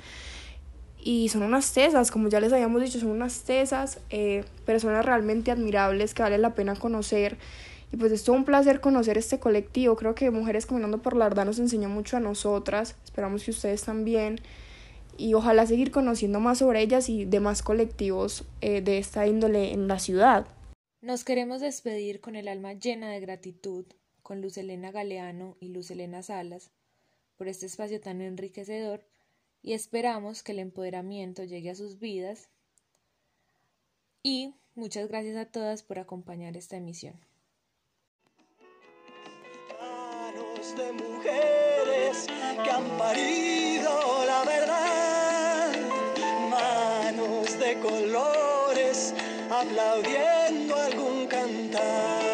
Y son unas tesas, como ya les habíamos dicho, son unas tesas, eh, personas realmente admirables que vale la pena conocer. Y pues es todo un placer conocer este colectivo. Creo que Mujeres Caminando por la Verdad nos enseñó mucho a nosotras. Esperamos que ustedes también y ojalá seguir conociendo más sobre ellas y demás colectivos eh, de esta índole en la ciudad. Nos queremos despedir con el alma llena de gratitud con Luz Elena Galeano y Luz Elena Salas por este espacio tan enriquecedor y esperamos que el empoderamiento llegue a sus vidas y muchas gracias a todas por acompañar esta emisión. de mujeres que han parido la verdad colores, aplaudiendo algún cantar.